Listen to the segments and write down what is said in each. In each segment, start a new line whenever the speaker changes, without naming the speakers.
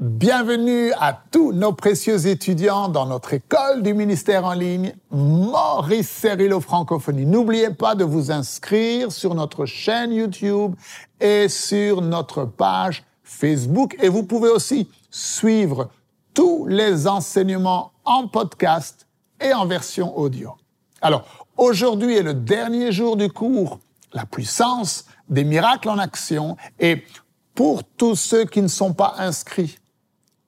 Bienvenue à tous nos précieux étudiants dans notre école du ministère en ligne, Maurice Cérillo Francophonie. N'oubliez pas de vous inscrire sur notre chaîne YouTube et sur notre page Facebook. Et vous pouvez aussi suivre tous les enseignements en podcast et en version audio. Alors, aujourd'hui est le dernier jour du cours, la puissance des miracles en action. Et pour tous ceux qui ne sont pas inscrits,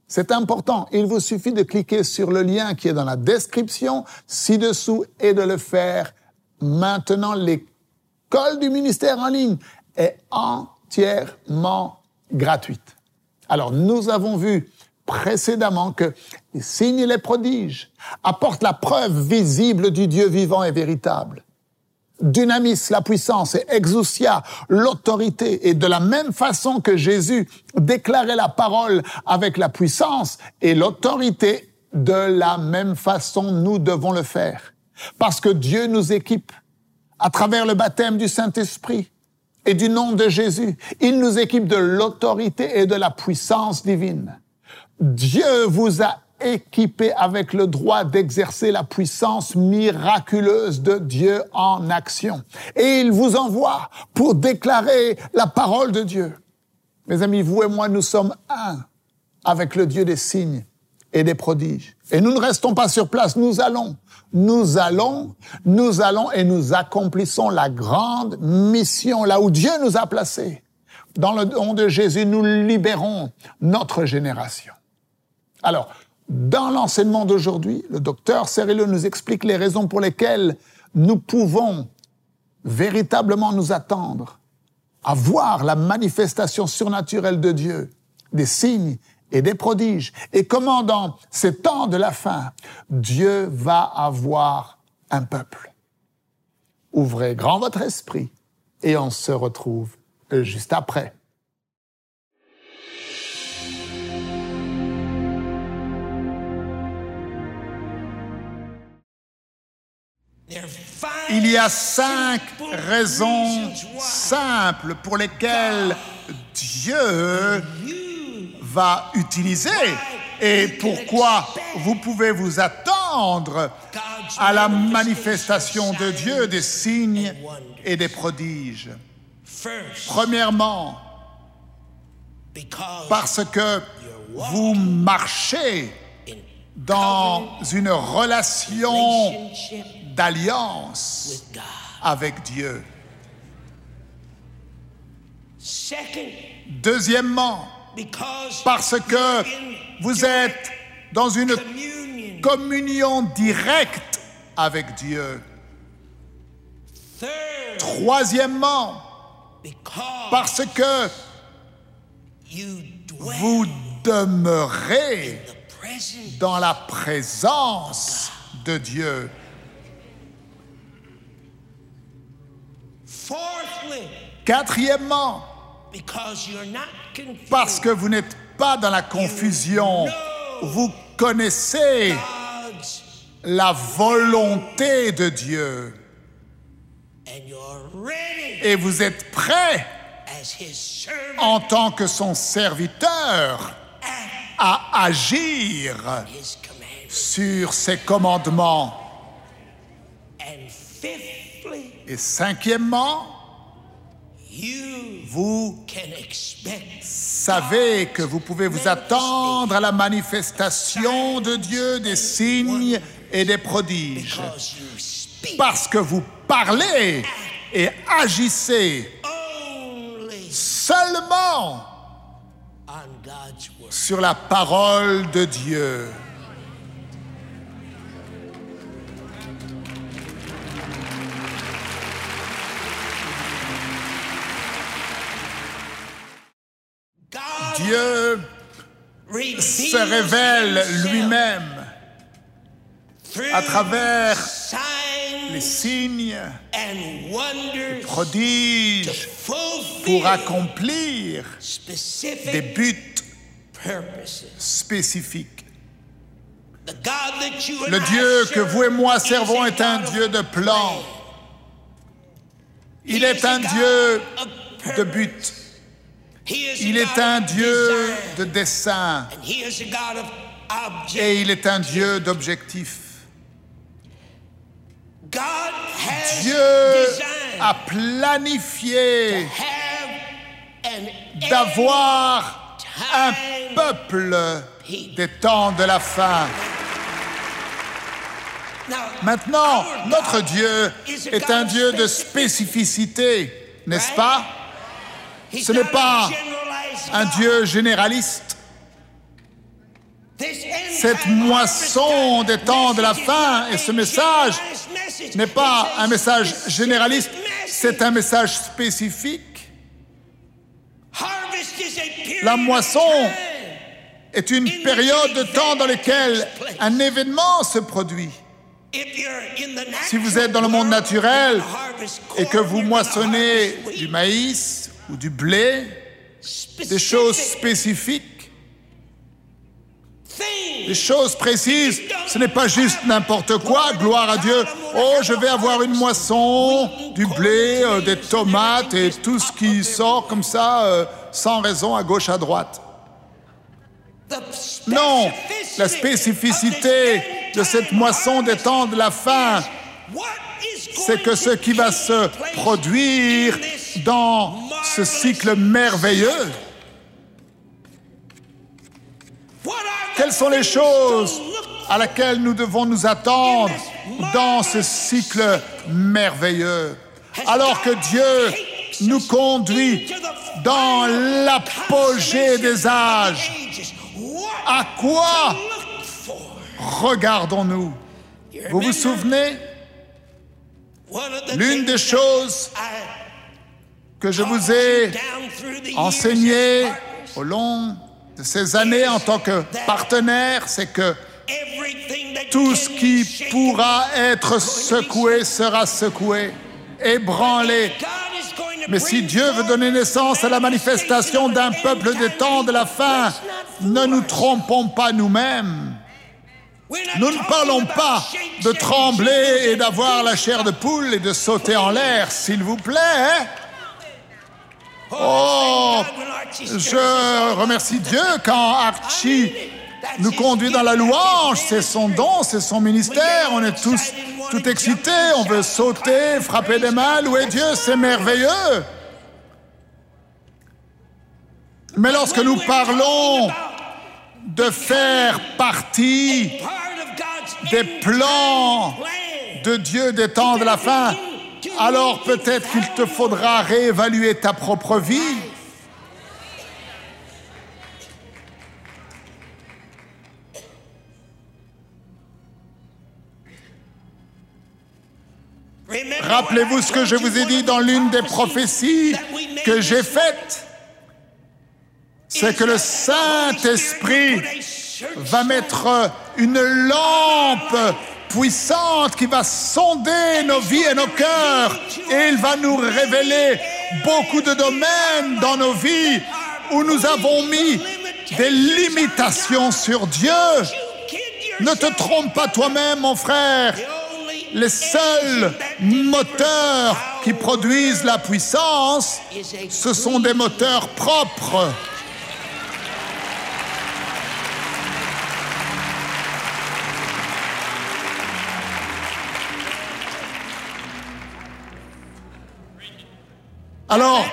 c'est important. Il vous suffit de cliquer sur le lien qui est dans la description ci-dessous et de le faire maintenant. L'école du ministère en ligne est entièrement gratuite. Alors, nous avons vu précédemment que les signes et les prodiges apportent la preuve visible du Dieu vivant et véritable dynamis, la puissance, et exousia, l'autorité. Et de la même façon que Jésus déclarait la parole avec la puissance et l'autorité, de la même façon nous devons le faire. Parce que Dieu nous équipe à travers le baptême du Saint-Esprit et du nom de Jésus. Il nous équipe de l'autorité et de la puissance divine. Dieu vous a équipé avec le droit d'exercer la puissance miraculeuse de Dieu en action. Et il vous envoie pour déclarer la parole de Dieu. Mes amis, vous et moi, nous sommes un avec le Dieu des signes et des prodiges. Et nous ne restons pas sur place, nous allons, nous allons, nous allons et nous accomplissons la grande mission là où Dieu nous a placés. Dans le nom de Jésus, nous libérons notre génération. Alors, dans l'enseignement d'aujourd'hui, le docteur Cerillo nous explique les raisons pour lesquelles nous pouvons véritablement nous attendre à voir la manifestation surnaturelle de Dieu, des signes et des prodiges, et comment dans ces temps de la fin, Dieu va avoir un peuple. Ouvrez grand votre esprit et on se retrouve juste après. Il y a cinq raisons simples pour lesquelles Dieu va utiliser et pourquoi vous pouvez vous attendre à la manifestation de Dieu des signes et des prodiges. Premièrement, parce que vous marchez dans une relation d'alliance avec Dieu. Deuxièmement, parce que vous êtes dans une communion directe avec Dieu. Troisièmement, parce que vous demeurez dans la présence de Dieu. Quatrièmement, parce que vous n'êtes pas dans la confusion, vous connaissez la volonté de Dieu. Et vous êtes prêt en tant que son serviteur à agir sur ses commandements. Et cinquièmement, vous savez que vous pouvez vous attendre à la manifestation de Dieu des signes et des prodiges. Parce que vous parlez et agissez seulement sur la parole de Dieu. Dieu se révèle lui-même à travers les signes, les prodiges pour accomplir des buts spécifiques. Le Dieu que vous et moi servons est un Dieu de plan. Il est un Dieu de but. Il est un Dieu de dessein et il est un Dieu d'objectif. Dieu a planifié d'avoir un peuple des temps de la fin. Maintenant, notre Dieu est un Dieu de spécificité, n'est-ce pas? Ce n'est pas un Dieu généraliste. Cette moisson des temps de la fin et ce message n'est pas un message généraliste, c'est un message spécifique. La moisson est une période de temps dans laquelle un événement se produit. Si vous êtes dans le monde naturel et que vous moissonnez du maïs ou du blé, des choses spécifiques, des choses précises, ce n'est pas juste n'importe quoi, gloire à Dieu. Oh, je vais avoir une moisson, du blé, euh, des tomates et tout ce qui sort comme ça, euh, sans raison, à gauche, à droite. Non, la spécificité de cette moisson des temps de la fin, c'est que ce qui va se produire dans ce cycle merveilleux, quelles sont les choses à laquelle nous devons nous attendre dans ce cycle merveilleux, alors que Dieu nous conduit dans l'apogée des âges. À quoi regardons-nous? Vous vous souvenez? L'une des choses que je vous ai enseignées au long de ces années en tant que partenaire, c'est que tout ce qui pourra être secoué sera secoué, ébranlé. Mais si Dieu veut donner naissance à la manifestation d'un peuple des temps de la fin, ne nous trompons pas nous-mêmes. Nous ne parlons pas de trembler et d'avoir la chair de poule et de sauter en l'air, s'il vous plaît. Oh, je remercie Dieu quand Archie nous conduit dans la louange. C'est son don, c'est son ministère. On est tous tout excités. On veut sauter, frapper des mains, louer Dieu. C'est merveilleux. Mais lorsque nous parlons de faire partie des plans de Dieu des temps de la fin, alors peut-être qu'il te faudra réévaluer ta propre vie. Rappelez-vous ce que je vous ai dit dans l'une des prophéties que j'ai faites. C'est que le Saint-Esprit va mettre une lampe puissante qui va sonder nos vies et nos cœurs et il va nous révéler beaucoup de domaines dans nos vies où nous avons mis des limitations sur Dieu. Ne te trompe pas toi-même, mon frère. Les seuls moteurs qui produisent la puissance, ce sont des moteurs propres. Alors,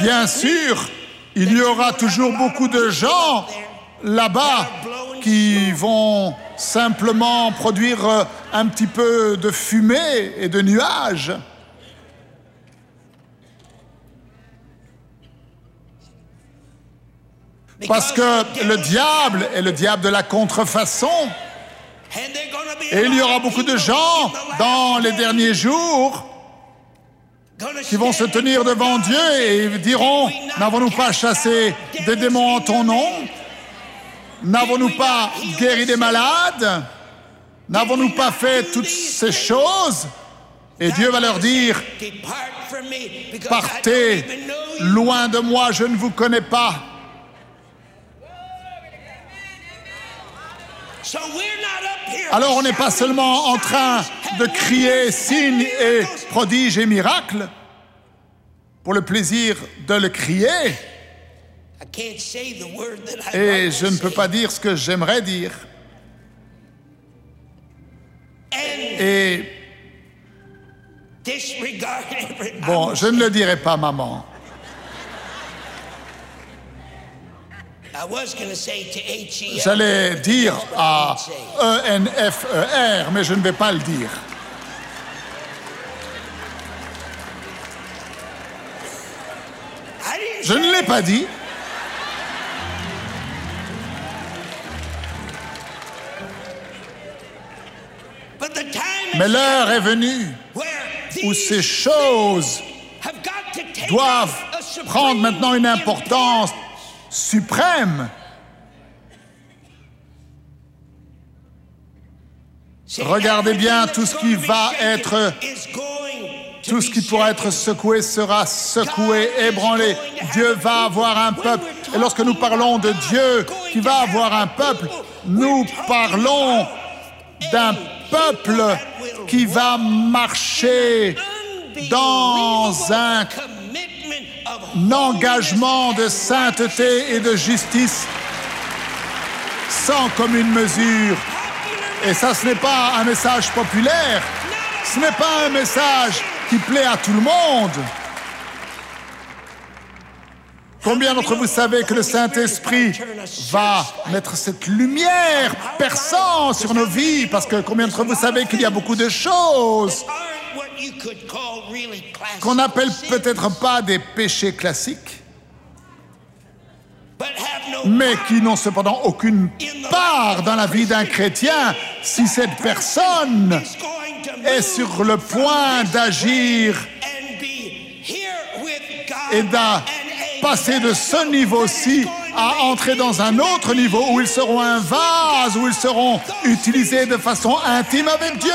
bien sûr, il y aura toujours beaucoup de gens là-bas qui vont simplement produire euh, un petit peu de fumée et de nuages. Parce que le diable est le diable de la contrefaçon. Et il y aura beaucoup de gens dans les derniers jours qui vont se tenir devant Dieu et diront, n'avons-nous pas chassé des démons en ton nom? N'avons-nous pas guéri des malades? N'avons-nous pas fait toutes ces choses? Et Dieu va leur dire, partez loin de moi, je ne vous connais pas. Alors on n'est pas seulement en train de crier signes et prodiges et miracles pour le plaisir de le crier, Et je ne peux pas dire ce que j'aimerais dire. Et bon, je ne le dirai pas, maman. J'allais dire à. E-N-F-E-R, mais je ne vais pas le dire. Je ne l'ai pas dit. Mais
is
l'heure est venue où ces choses doivent prendre maintenant une importance. Suprême. Regardez bien, tout ce qui va être- Tout ce qui pourra être secoué sera secoué, ébranlé. Dieu va avoir un peuple. Et lorsque nous parlons de Dieu qui va avoir un peuple, nous parlons d'un peuple qui va marcher dans un engagement de sainteté et de justice sans commune mesure. Et ça, ce n'est pas un message populaire, ce n'est pas un message qui plaît à tout le monde. Combien d'entre vous savez que le Saint-Esprit va mettre cette lumière perçante sur nos vies? Parce que combien d'entre vous savez qu'il y a beaucoup de choses qu'on n'appelle peut-être pas des péchés classiques, mais qui n'ont cependant aucune part dans la vie d'un chrétien si cette personne est sur le point d'agir et de passer de ce niveau-ci à entrer dans un autre niveau où ils seront un vase, où ils seront utilisés de façon intime avec Dieu.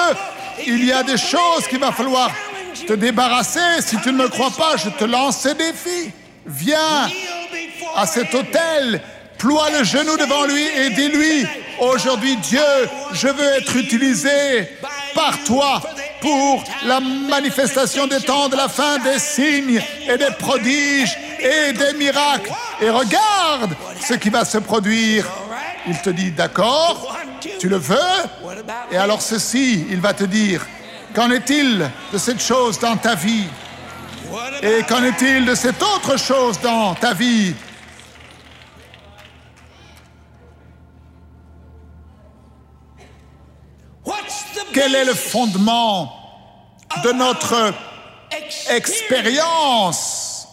Il y a des choses qu'il va falloir te débarrasser. Si tu ne me crois pas, je te lance ce défi. Viens à cet hôtel, ploie le genou devant lui et dis-lui, aujourd'hui Dieu, je veux être utilisé par toi pour la manifestation des temps de la fin, des signes et des prodiges et des miracles. Et regarde ce qui va se produire. Il te dit, d'accord, tu le veux Et alors ceci, il va te dire, qu'en est-il de cette chose dans ta vie? Et qu'en est-il de cette autre chose dans ta vie? Quel est le fondement de notre expérience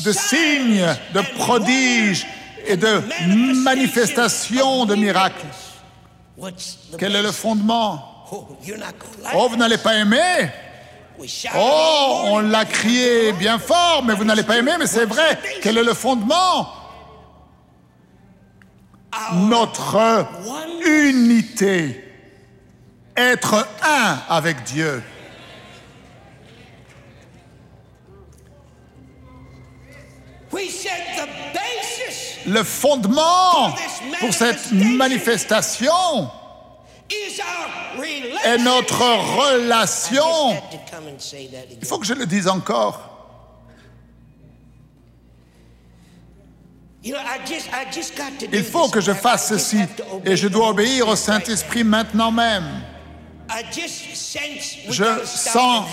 de signes, de prodiges et de manifestations de miracles Quel est le fondement? Oh, vous n'allez pas aimer? Oh, on l'a crié bien fort, mais vous n'allez pas aimer, mais c'est vrai. Quel est le fondement? Notre unité. Être un avec Dieu. Le fondement pour cette manifestation est notre relation. Il faut que je le dise encore. Il faut que je fasse ceci et je dois obéir au Saint-Esprit maintenant même. Je sens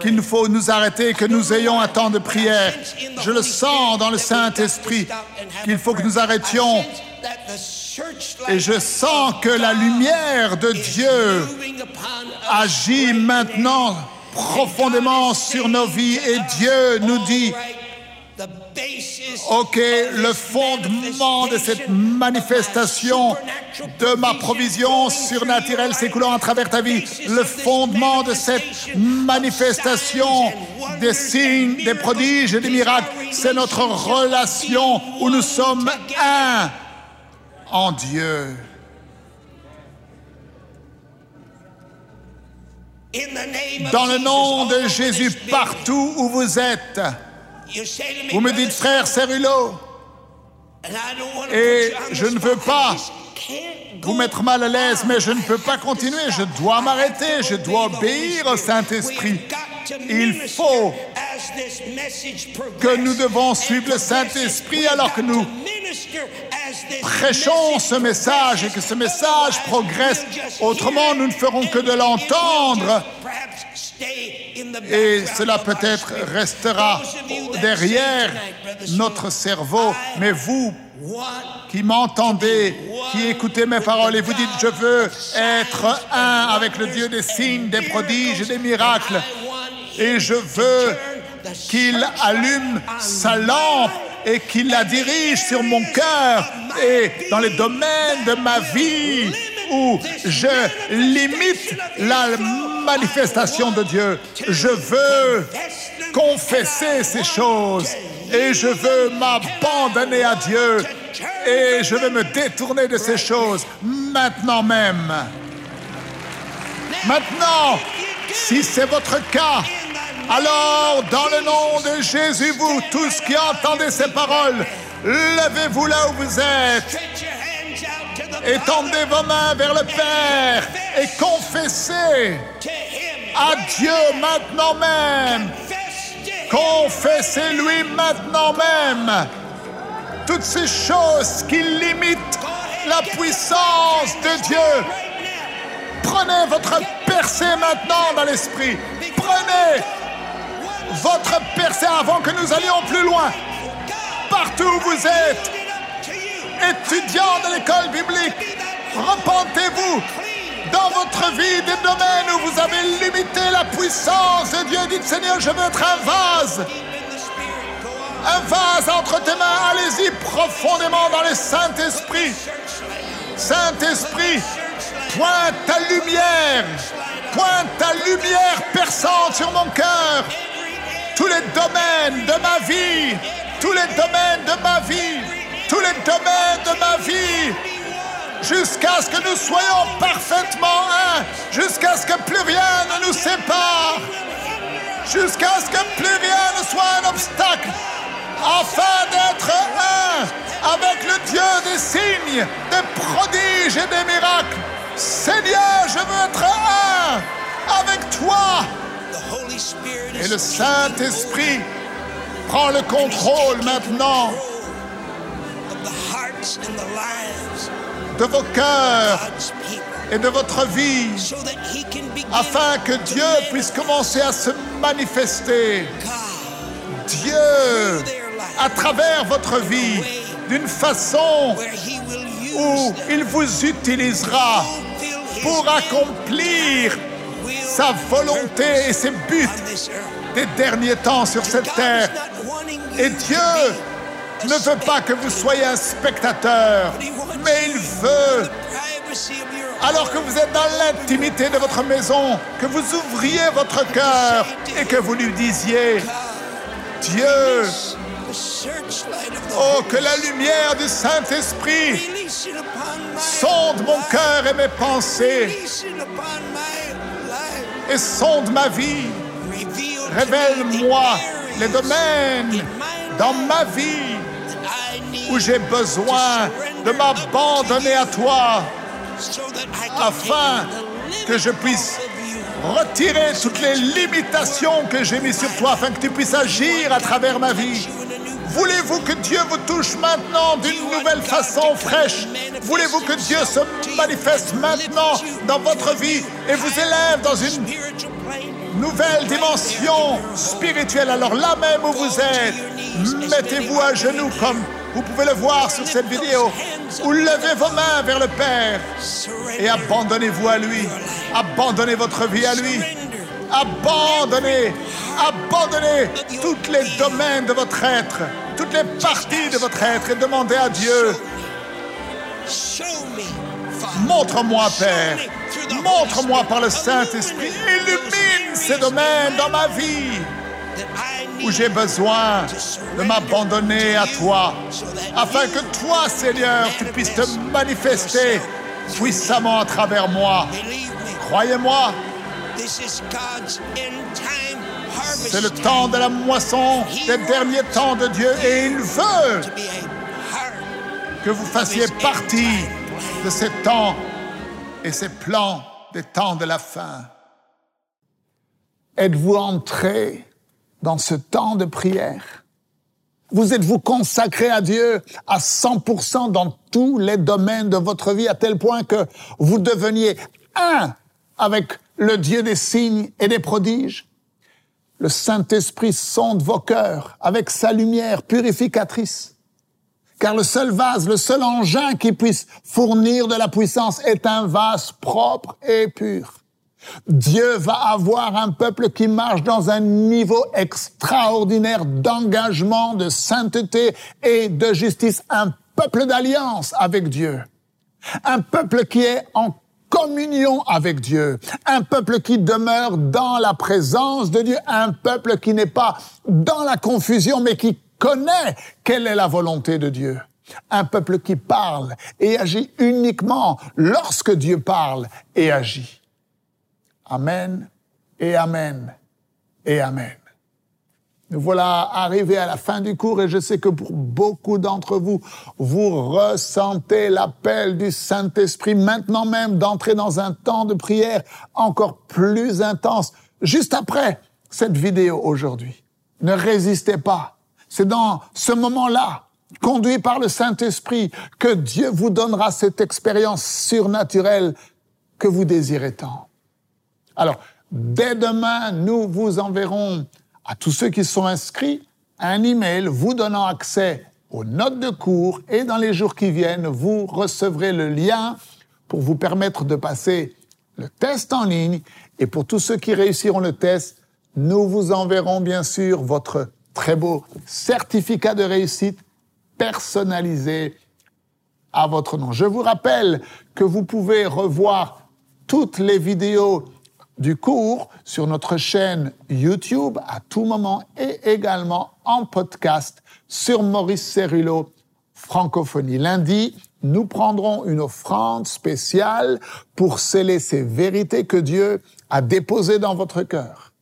qu'il nous faut nous arrêter, que nous ayons un temps de prière. Je le sens dans le Saint-Esprit qu'il faut que nous arrêtions. Et je sens que la lumière de Dieu agit maintenant profondément sur nos vies et Dieu nous dit, OK, le fondement de cette manifestation. de ma provision surnaturelle s'écoulant à travers ta vie, le fondement de cette manifestation des signes, des prodiges et des miracles, c'est notre relation où nous sommes un en Dieu. Dans le nom de Jésus, partout où vous êtes, vous me dites, frère Cérulo, et je ne veux pas vous mettre mal à l'aise, mais je ne peux pas continuer, je dois m'arrêter, je dois obéir au Saint-Esprit. Il faut que nous devons suivre le Saint-Esprit alors que nous prêchons ce message et que ce message progresse. Autrement, nous ne ferons que de l'entendre. Et cela peut-être restera derrière notre cerveau. Mais vous qui m'entendez, qui écoutez mes paroles et vous dites, je veux être un avec le Dieu des signes, des prodiges et des miracles. Et je veux qu'il allume sa lampe et qu'il la dirige sur mon cœur et dans les domaines de ma vie où je limite la manifestation de Dieu. Je veux confesser ces choses et je veux m'abandonner à Dieu et je veux me détourner de ces choses maintenant même. Maintenant, si c'est votre cas, alors dans le nom de Jésus, vous tous qui entendez ces paroles, levez-vous là où vous êtes, étendez vos mains vers le Père et confessez à Dieu maintenant même. Confessez-lui maintenant même toutes ces choses qui limitent la puissance de Dieu. Prenez votre percée maintenant dans l'esprit. Prenez votre percée avant que nous allions plus loin. Partout où vous êtes, étudiants de l'école biblique, repentez-vous dans votre vie des domaines où vous avez limité la puissance de Dieu. Dites Seigneur, je veux être un vase. Un vase entre tes mains. Allez-y profondément dans le Saint-Esprit. Saint-Esprit, pointe ta lumière. Pointe ta lumière perçante sur mon cœur. Tous les domaines de ma vie. Tous les domaines de ma vie. Tous les domaines de ma vie jusqu'à ce que nous soyons parfaitement un, jusqu'à ce que plus rien ne nous sépare, jusqu'à ce que plus rien ne soit un obstacle, afin d'être un avec le Dieu des signes, des prodiges et des miracles. Seigneur, je veux être un avec toi. Et le Saint-Esprit prend le contrôle maintenant de vos cœurs et de votre vie, afin que Dieu puisse commencer à se manifester. Dieu, à travers votre vie, d'une façon où il vous utilisera pour accomplir sa volonté et ses buts des derniers temps sur cette terre. Et Dieu ne veut pas que vous soyez un spectateur, mais il veut, alors que vous êtes dans l'intimité de votre maison, que vous ouvriez votre cœur et que vous lui disiez, Dieu, oh, que la lumière du Saint-Esprit sonde mon cœur et mes pensées et sonde ma vie. Révèle-moi les domaines dans ma vie où j'ai besoin de m'abandonner à toi afin que je puisse retirer toutes les limitations que j'ai mises sur toi afin que tu puisses agir à travers ma vie. Voulez-vous que Dieu vous touche maintenant d'une nouvelle façon fraîche? Voulez-vous que Dieu se manifeste maintenant dans votre vie et vous élève dans une nouvelle dimension spirituelle? Alors là même où vous êtes, mettez-vous à genoux comme vous pouvez le voir sur cette vidéo, ou levez vos mains vers le Père et abandonnez-vous à lui. Abandonnez votre vie à lui. Abandonnez, abandonnez tous les domaines de votre être, toutes les parties de votre être et demandez à Dieu, montre-moi Père, montre-moi par le Saint-Esprit, illumine ces domaines dans ma vie où j'ai besoin de m'abandonner à toi, afin que toi, Seigneur, tu puisses te manifester puissamment à travers moi. Croyez-moi, c'est le temps de la moisson, des derniers temps de Dieu, et il veut que vous fassiez partie de ces temps et ces plans des temps de la fin. Êtes-vous entré dans ce temps de prière Vous êtes-vous consacré à Dieu à 100% dans tous les domaines de votre vie à tel point que vous deveniez un avec le Dieu des signes et des prodiges? Le Saint-Esprit sonde vos cœurs avec sa lumière purificatrice. Car le seul vase, le seul engin qui puisse fournir de la puissance est un vase propre et pur. Dieu va avoir un peuple qui marche dans un niveau extraordinaire d'engagement, de sainteté et de justice. Un peuple d'alliance avec Dieu. Un peuple qui est en communion avec Dieu. Un peuple qui demeure dans la présence de Dieu. Un peuple qui n'est pas dans la confusion, mais qui connaît quelle est la volonté de Dieu. Un peuple qui parle et agit uniquement lorsque Dieu parle et agit. Amen et Amen et Amen. Nous voilà arrivés à la fin du cours et je sais que pour beaucoup d'entre vous, vous ressentez l'appel du Saint-Esprit maintenant même d'entrer dans un temps de prière encore plus intense juste après cette vidéo aujourd'hui. Ne résistez pas. C'est dans ce moment-là, conduit par le Saint-Esprit, que Dieu vous donnera cette expérience surnaturelle que vous désirez tant. Alors, dès demain, nous vous enverrons à tous ceux qui sont inscrits un email vous donnant accès aux notes de cours et dans les jours qui viennent, vous recevrez le lien pour vous permettre de passer le test en ligne. Et pour tous ceux qui réussiront le test, nous vous enverrons bien sûr votre très beau certificat de réussite personnalisé à votre nom. Je vous rappelle que vous pouvez revoir toutes les vidéos du cours sur notre chaîne YouTube à tout moment et également en podcast sur Maurice Cerullo Francophonie. Lundi, nous prendrons une offrande spéciale pour sceller ces vérités que Dieu a déposées dans votre cœur.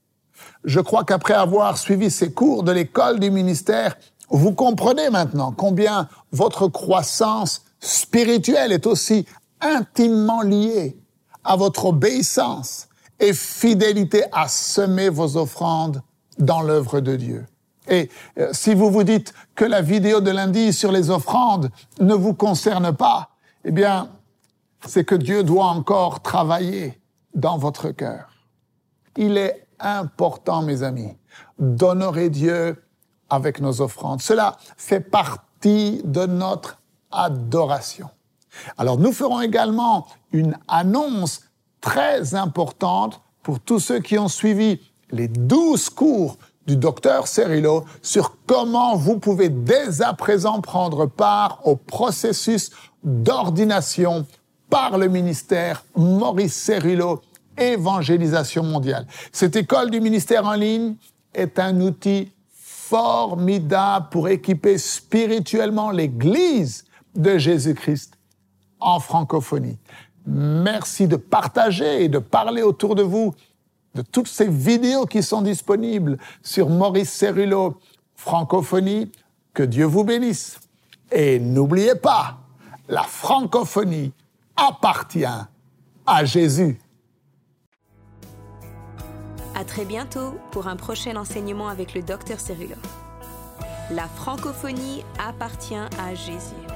Je crois qu'après avoir suivi ces cours de l'école du ministère, vous comprenez maintenant combien votre croissance spirituelle est aussi intimement liée à votre obéissance et fidélité à semer vos offrandes dans l'œuvre de Dieu. Et euh, si vous vous dites que la vidéo de lundi sur les offrandes ne vous concerne pas, eh bien, c'est que Dieu doit encore travailler dans votre cœur. Il est important, mes amis, d'honorer Dieu avec nos offrandes. Cela fait partie de notre adoration. Alors nous ferons également une annonce très importante pour tous ceux qui ont suivi les douze cours du docteur Cerullo sur comment vous pouvez dès à présent prendre part au processus d'ordination par le ministère Maurice Cerullo Évangélisation mondiale. Cette école du ministère en ligne est un outil formidable pour équiper spirituellement l'Église de Jésus-Christ en francophonie. Merci de partager et de parler autour de vous de toutes ces vidéos qui sont disponibles sur Maurice Cerullo Francophonie. Que Dieu vous bénisse. Et n'oubliez pas, la francophonie appartient à Jésus.
À très bientôt pour un prochain enseignement avec le docteur Cerullo. La francophonie appartient à Jésus.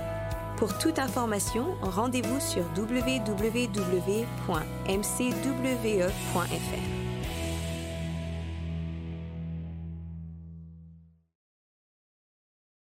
Pour toute information, rendez-vous sur www.mcwe.fr.